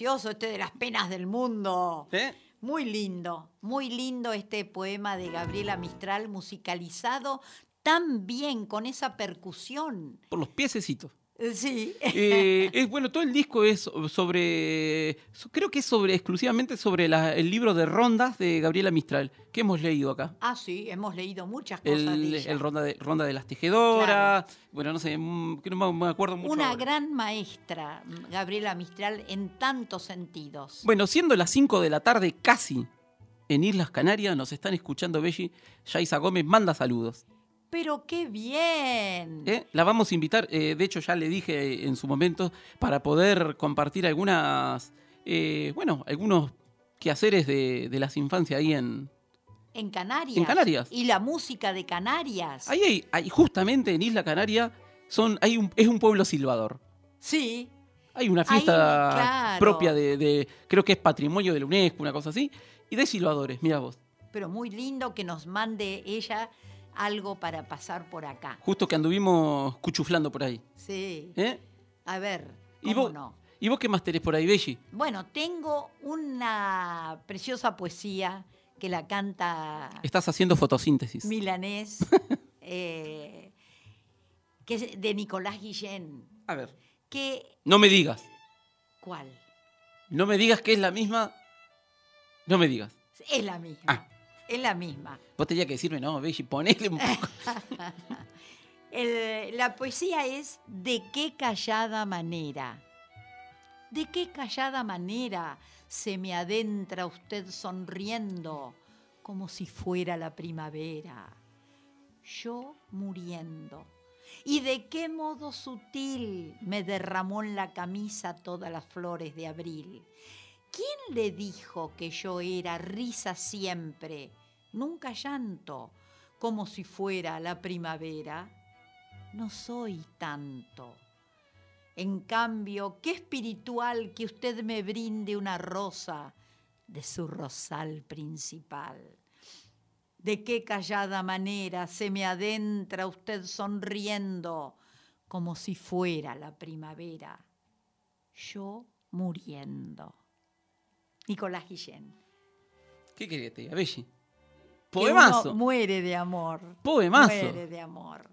Precioso este de las penas del mundo. ¿Eh? Muy lindo, muy lindo este poema de Gabriela Mistral musicalizado tan bien con esa percusión. Por los piececitos. Sí. Eh, es bueno, todo el disco es sobre. so- Creo que es sobre exclusivamente sobre la- el libro de rondas de Gabriela Mistral, que hemos leído acá. Ah, sí, hemos leído muchas cosas El, de ella. el ronda, de, ronda de las tejedoras. Bueno, no sé, mm, no me- me acuerdo mucho. Una ahora. gran maestra, Gabriela Mistral, en tantos sentidos. Bueno, siendo las 5 de la tarde casi en Islas Canarias, nos están escuchando Belli. Yaisa Gómez manda saludos. Pero qué bien. ¿eh? La vamos a invitar, eh, de hecho ya le dije en su momento, para poder compartir algunas, eh, bueno, algunos quehaceres de, de las infancias ahí en... En Canarias. En Canarias. Y la música de Canarias. Ahí hay, justamente en Isla Canaria, son, hay un, es un pueblo silbador. Sí. Hay una Ahí, fiesta claro. propia de, de- creo que es patrimonio de la UNESCO, una cosa así, y de silbadores, mira vos. Pero muy lindo que nos mande ella algo para pasar por acá. Justo que anduvimos cuchuflando por ahí. Sí. ¿eh? A ver, ¿Y ¿cómo vos, no? ¿Y vos qué más tenés por ahí, Belli? Bueno, tengo una preciosa poesía que la canta Estás haciendo fotosíntesis. milanés, eh, que es de Nicolás Guillén. A ver. Que, No me digas. ¿Cuál? No me digas que es la misma. No me digas. Es la misma. Ah. Es la misma. Vos tenías que decirme, no, Belli, ponele un poco. El- la poesía es de qué callada manera. De qué callada manera se me adentra usted sonriendo como si fuera la primavera. Yo muriendo. Y de qué modo sutil me derramó en la camisa todas las flores de abril. ¿Quién le dijo que yo era risa siempre, nunca llanto, como si fuera la primavera? No soy tanto. En cambio, qué espiritual que usted me brinde una rosa de su rosal principal. De qué callada manera se me adentra usted sonriendo como si fuera la primavera. Yo muriendo. Nicolás Guillén. ¿Qué querés que te Que Poemazo. uno muere de amor. Poemazo. Muere de amor.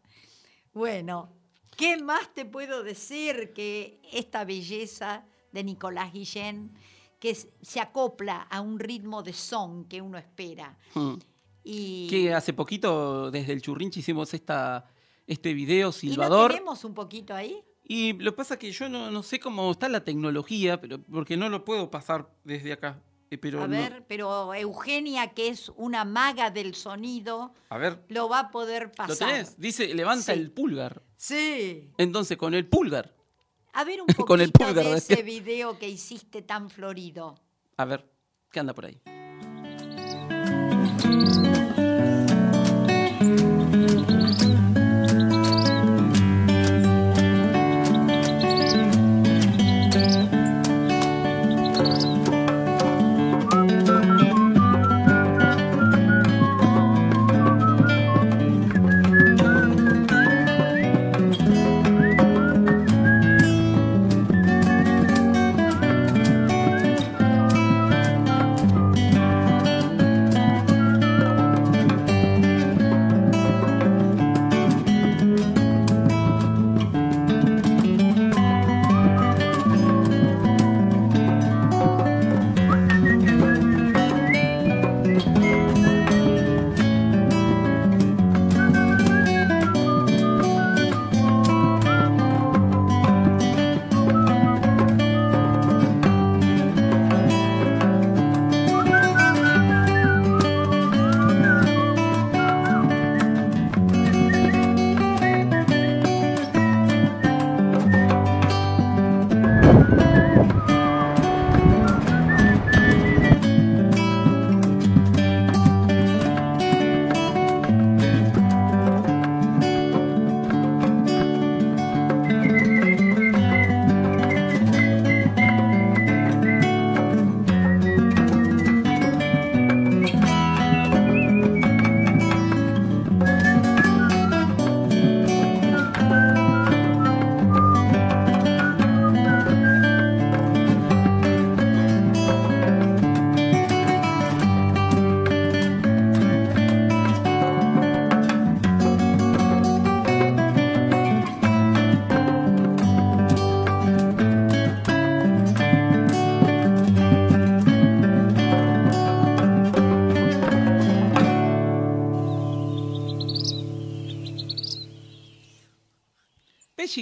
Bueno, ¿qué más te puedo decir que esta belleza de Nicolás Guillén que se acopla a un ritmo de son que uno espera? Mm. Y, Que hace poquito, desde el Churrinchi, hicimos esta, este video ¿y no silbador. tenemos un poquito ahí? Y lo que pasa es que yo no, no sé cómo está la tecnología, pero porque no lo puedo pasar desde acá. Eh, Pero a no- ver, pero Eugenia, que es una maga del sonido, a ver, lo va a poder pasar. ¿lo tenés? Dice, levanta Sí. el pulgar. Sí. Entonces, con el pulgar. A ver un poquito Con el pulgar, de ese video que hiciste tan florido. A ver, ¿qué anda por ahí?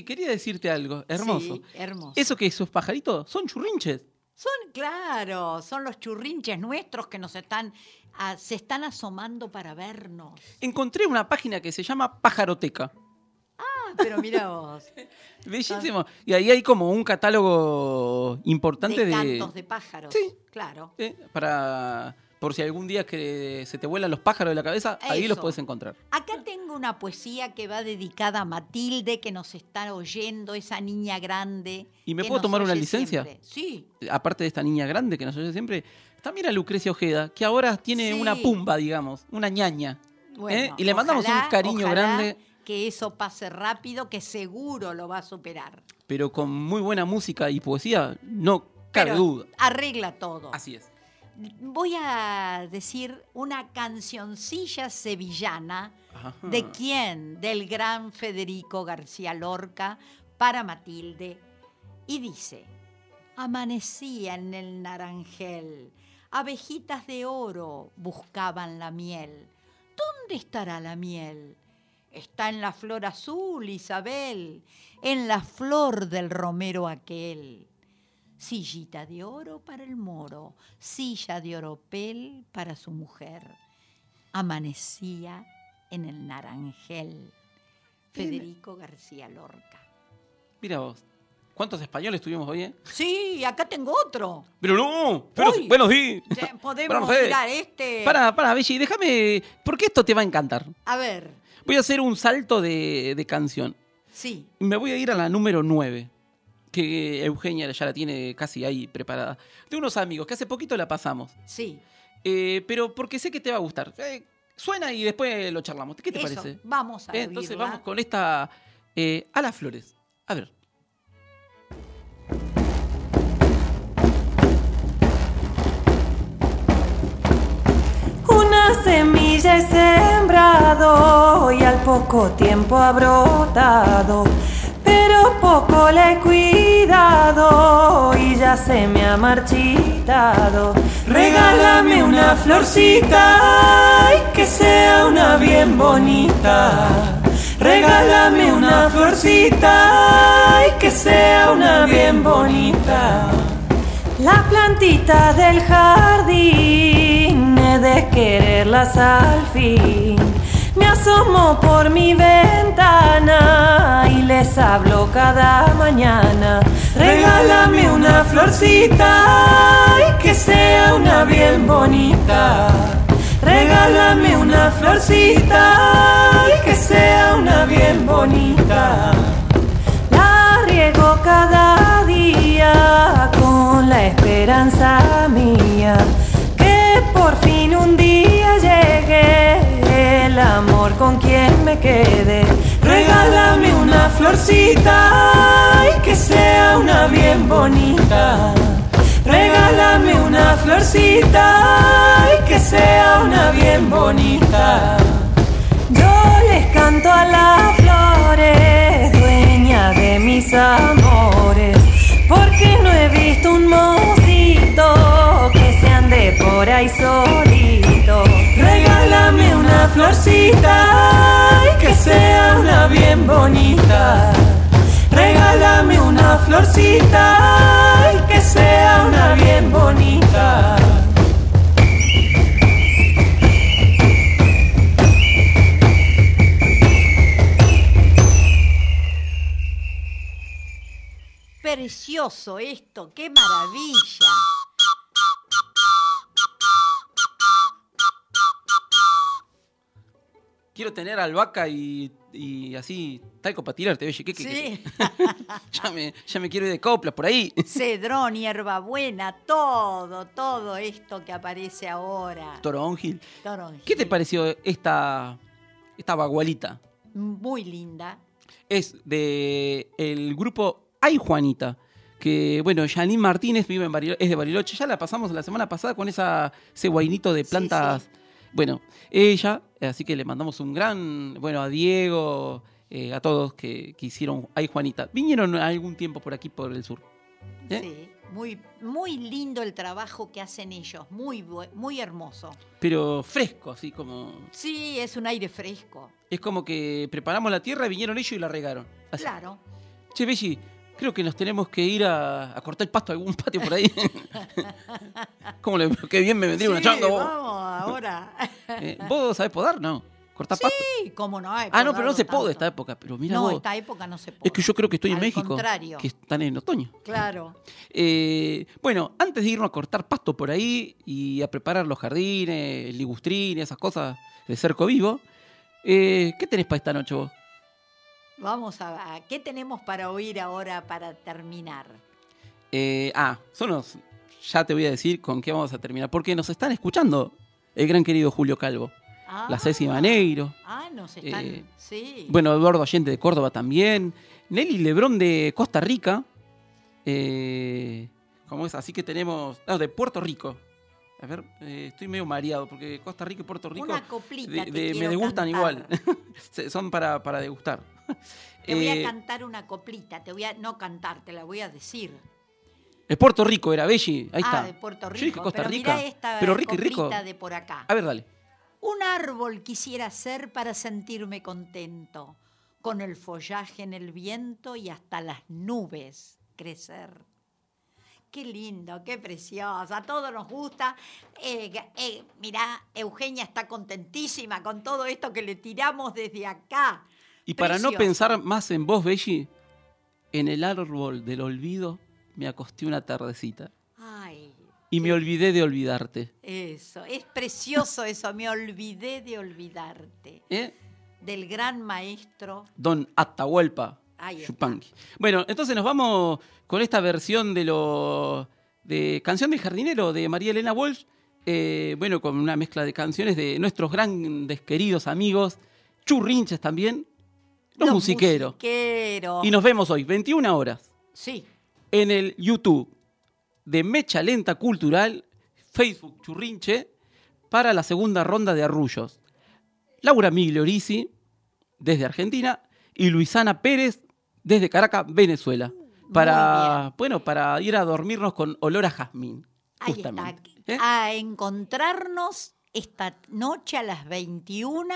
Quería decirte algo, hermoso. Sí, hermoso. Eso que esos pajaritos son churrinches. Son, claro, son los churrinches nuestros que nos están, se están asomando para vernos. Encontré una página que se llama Pajaroteca. Ah, pero mira vos. Bellísimo. Y ahí hay como un catálogo importante de de. cantos de pájaros. Sí. Claro. eh, para. Por si algún día que se te vuelan los pájaros de la cabeza, ahí los Eso. puedes encontrar. Acá tengo una poesía que va dedicada a Matilde, que nos está oyendo, esa niña grande. ¿Y me puedo tomar una licencia? siempre. Sí. Aparte de esta niña grande que nos oye siempre, también a Lucrecia Ojeda, que ahora tiene Sí. una pumba, digamos, una ñaña. Bueno, ¿eh? Y le mandamos un cariño grande, Que eso pase rápido, que seguro lo va a superar. pero con muy buena música y poesía, no cabe Pero duda. Arregla todo. Así es. Voy a decir una cancioncilla sevillana. Ajá. ¿De quién? Del gran Federico García Lorca para Matilde. Y dice, amanecía en el naranjel, abejitas de oro buscaban la miel. ¿Dónde estará la miel? Está en la flor azul, Isabel, en la flor del romero aquel. Sillita de oro para el moro, silla de oropel para su mujer. Amanecía en el naranjel. Federico García Lorca. Mira vos, ¿cuántos españoles tuvimos hoy? eh? Sí, acá tengo otro. Pero no, pero Uy. bueno, sí. Ya Podemos mirar este. Para, para, Belli, déjame, porque esto te va a encantar. A ver, Voy a hacer un salto de, de canción. sí. Me voy a ir a la número 9, que Eugenia ya la tiene casi ahí preparada. De unos amigos que hace poquito la pasamos. Sí. Eh, pero porque sé que te va a gustar. Eh, suena y después lo charlamos. ¿Qué te Eso, parece? Vamos a Eh, Entonces vamos con esta eh, a las flores. A ver. Una semilla he sembrado y al poco tiempo ha brotado, pero poco la he cuidado y ya se me ha marchitado. Regálame una florcita y que sea una bien bonita. Regálame una florcita y que sea una bien bonita. La plantita del jardín, he de quererlas al fin. Me asomo por mi ventana y les hablo cada mañana. Regálame una florcita y que sea una bien bonita. Regálame una florcita y que sea una bien bonita. La riego cada día con la esperanza mía que por fin un día llegue el amor con quien me quede. Regálame una florcita y que sea una bien bonita. Regálame una florcita y que sea una bien bonita. Yo les canto a las flores, dueña de mis amores, porque no he visto un mocito que se ande por ahí solito. Regálame una florcita y que sea una bien bonita. Regálame una florcita y que sea una bien bonita. Precioso esto, qué maravilla. Quiero tener albahaca y, y así talco para tirarte. Oye, ¿qué, qué, qué? Sí. ya, me, ya me quiero ir de coplas por ahí. Cedrón, hierbabuena, todo, todo esto que aparece ahora. Toronjil. Toronjil. ¿Qué te pareció esta, esta bagualita? Muy linda. Es de el grupo Ay Juanita. Que, bueno, Janine Martínez vive en Barilo- es de Bariloche. Ya la pasamos la semana pasada con esa, ese guainito de plantas. Bueno, ella, así que le mandamos un gran, bueno, a Diego, eh, a todos que, que hicieron Ay Juanita. Vinieron algún tiempo por aquí, por el sur. ¿eh? Sí, muy, muy lindo el trabajo que hacen ellos, muy, muy hermoso. Pero fresco, así como. Sí, es un aire fresco, Es como que preparamos la tierra, vinieron ellos y la regaron. Así. claro. Che, Belli, creo que nos tenemos que ir a, a cortar el pasto a algún patio por ahí. ¿Cómo le, qué bien me vendría una changa vos. vamos, ahora. Eh, ¿Vos sabés podar? No. ¿Cortar pasto? Sí, cómo no hay. Ah, no, pero no se tanto. esta época. Pero mira No, vos. esta época no se puede. Es que yo creo que estoy en México. contrario. Que están en otoño. Claro. Eh, bueno, antes de irnos a cortar pasto por ahí y a preparar los jardines, y esas cosas de cerco vivo, eh, ¿qué tenés para esta noche vos? Vamos a, a- ¿Qué tenemos para oír ahora para terminar? Eh, ah, son los- ya te voy a decir con qué vamos a terminar, porque nos están escuchando el gran querido Julio Calvo, Ah, la Ceci Maneiro, Ah, nos están. Eh, sí. bueno, Eduardo Allende de Córdoba también, Nelly Lebrón de Costa Rica, eh, ¿cómo es? Así que tenemos, no, de Puerto Rico. A ver, eh, estoy medio mareado porque Costa Rica y Puerto Rico Una coplita de- me degustan cantar. igual. Son para, para degustar. Te voy Eh, a cantar una coplita, te voy a no cantar, te la voy a decir. de Puerto Rico era Belli, ahí ah, está. de Puerto Yo Rico. dije Costa pero Rica. mirá esta pero rico y rico. de por acá. A ver, dale. Un árbol quisiera ser para sentirme contento, con el follaje en el viento y hasta las nubes crecer. Qué lindo, qué precioso, a todos nos gusta. Eh, eh, mirá, Eugenia está contentísima con todo esto que le tiramos desde acá. Y para no pensar más en vos, Belli, en el árbol del olvido me acosté una tardecita. Ay, Y me olvidé de olvidarte. eso, es precioso eso, me olvidé de olvidarte. ¿Eh? Del gran maestro. Don Atahualpa. Yupanqui. Bueno, entonces nos vamos con esta versión de lo de Canción del Jardinero de María Elena Walsh. eh, bueno, con una mezcla de canciones de nuestros grandes queridos amigos, churrinches también, los, musiqueros. musiqueros. Y nos vemos hoy, 21 horas. Sí, en el YouTube de Mecha Lenta Cultural, Facebook Churrinche, para la segunda ronda de arrullos. Laura Migliorisi, desde Argentina, y Luisana Pérez, desde Caracas, Venezuela. Para, bueno, para ir a dormirnos con olor a jazmín. ahí Justamente. está. ¿Eh? A encontrarnos esta noche a las 21,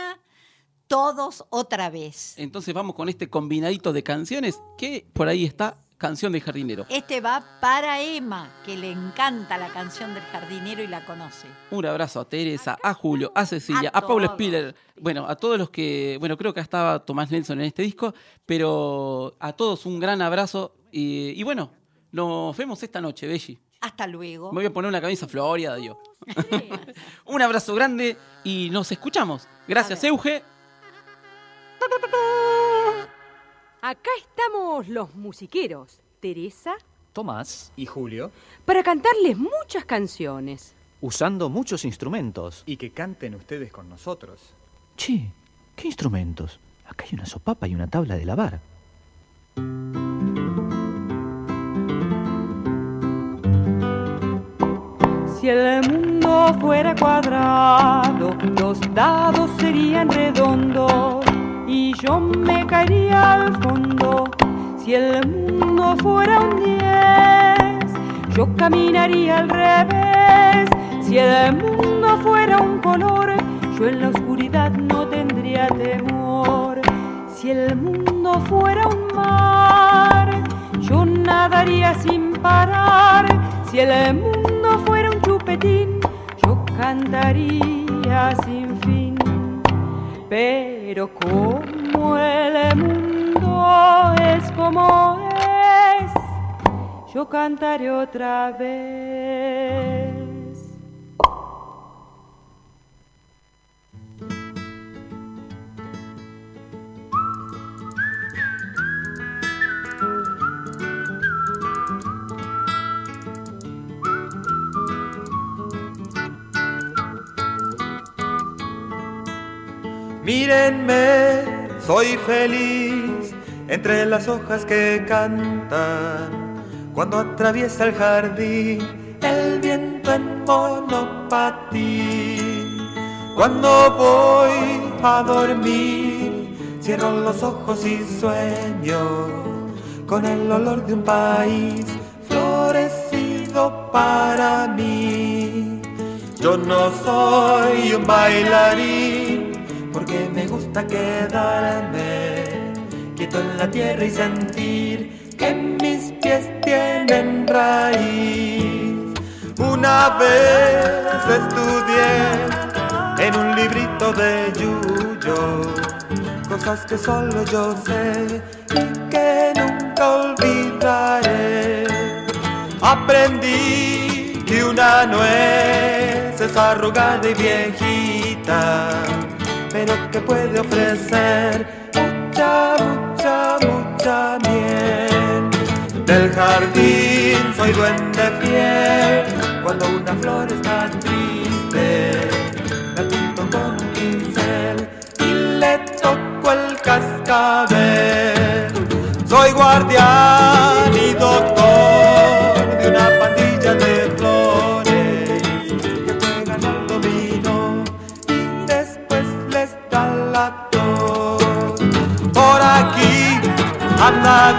todos otra vez. Entonces vamos con este combinadito de canciones que por ahí está, Canción del Jardinero. Este va para Emma, que le encanta la canción del jardinero y la conoce. Un abrazo a Teresa, a Julio, a Cecilia, A a. Spiller, bueno, a todos los que, bueno, creo que estaba Tomás Nelson en este disco, pero a todos un gran abrazo y, y bueno, nos vemos esta noche, Belli. Hasta luego. Me voy a poner una camisa florida, Dios. un abrazo grande y nos escuchamos. Gracias, Euge. Acá estamos los musiqueros, Teresa, Tomás y Julio, para cantarles muchas canciones. usando muchos instrumentos. Y que canten ustedes con nosotros. Che, ¿qué instrumentos? Acá hay una sopapa y una tabla de lavar. Si el mundo fuera cuadrado, los dados serían redondos y yo me caería al fondo. Si el mundo fuera un diez, yo caminaría al revés. Si el mundo fuera un color, yo en la oscuridad no tendría temor. Si el mundo fuera un mar, yo nadaría sin parar. Si el mundo fuera un chupetín, yo cantaría sin. Pero como el mundo es como es, yo cantaré otra vez. Mírenme, soy feliz entre las hojas que cantan. Cuando atraviesa el jardín el viento en monopatín. Cuando voy a dormir, cierro los ojos y sueño con el olor de un país florecido para mí. Yo no soy un bailarín porque me gusta quedarme quieto en la tierra y sentir que mis pies tienen raíz. Una vez estudié en un librito de Yuyo cosas que solo yo sé y que nunca olvidaré. Aprendí que una nuez es arrugada y viejita, pero que puede ofrecer mucha, mucha, mucha miel. Del jardín soy duende fiel, cuando una flor está triste, la pinto con un pincel y le toco el cascabel. Soy guardián y doctor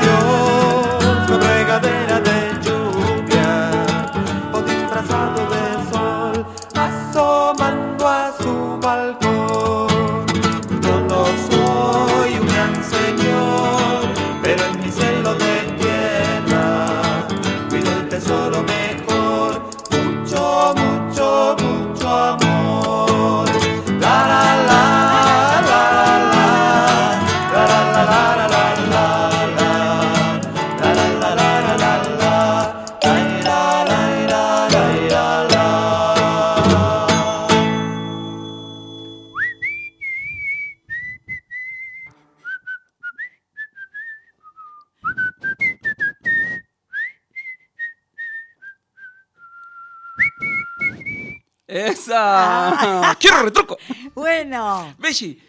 anda ¡Esa! ¡Quiero retruco! Bueno, Belli,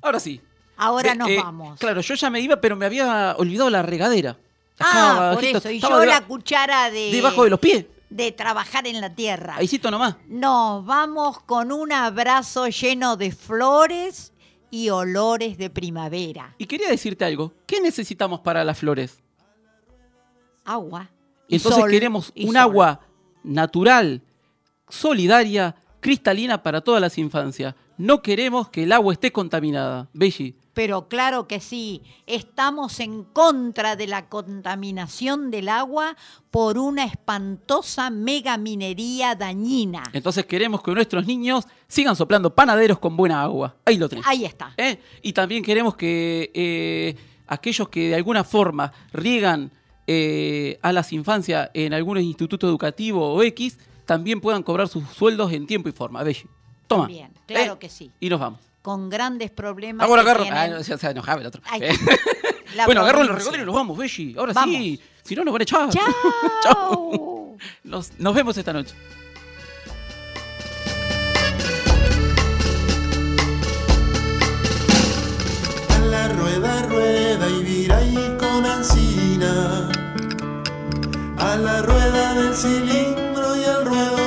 ahora sí. ahora nos eh, vamos. Claro, yo ya me iba, pero me había olvidado la regadera. Ah, por eso. Y yo la cuchara de... debajo de los pies. De trabajar en la tierra. Ahícito nomás. Nos vamos con un abrazo lleno de flores y olores de primavera. Y quería decirte algo. ¿Qué necesitamos para las flores? Agua. y Entonces sol, queremos un sol. agua natural, solidaria, cristalina para todas las infancias. No queremos que el agua esté contaminada. Belli. Pero claro que sí, estamos en contra de la contaminación del agua por una espantosa megaminería dañina. Entonces queremos que nuestros niños sigan soplando panaderos con buena agua. Ahí lo tenés. Ahí está. ¿Eh? Y también queremos que eh, aquellos que de alguna forma riegan eh, a las infancias en algún instituto educativo o X, también puedan cobrar sus sueldos en tiempo y forma. Belli. Toma. También, claro ¿Eh? que sí. Y nos vamos. Con grandes problemas. Ahora agarro. tienen- Ah, no, se, se enojaba el otro. Ay, Eh. la bueno, agarro los regalos y nos vamos, Belli. Ahora Vamos. sí. Si no, nos van a echar. ¡Chao! Chao. Nos, nos vemos esta noche. A la rueda, rueda y vira y con ansina. A la rueda del cilindro ruego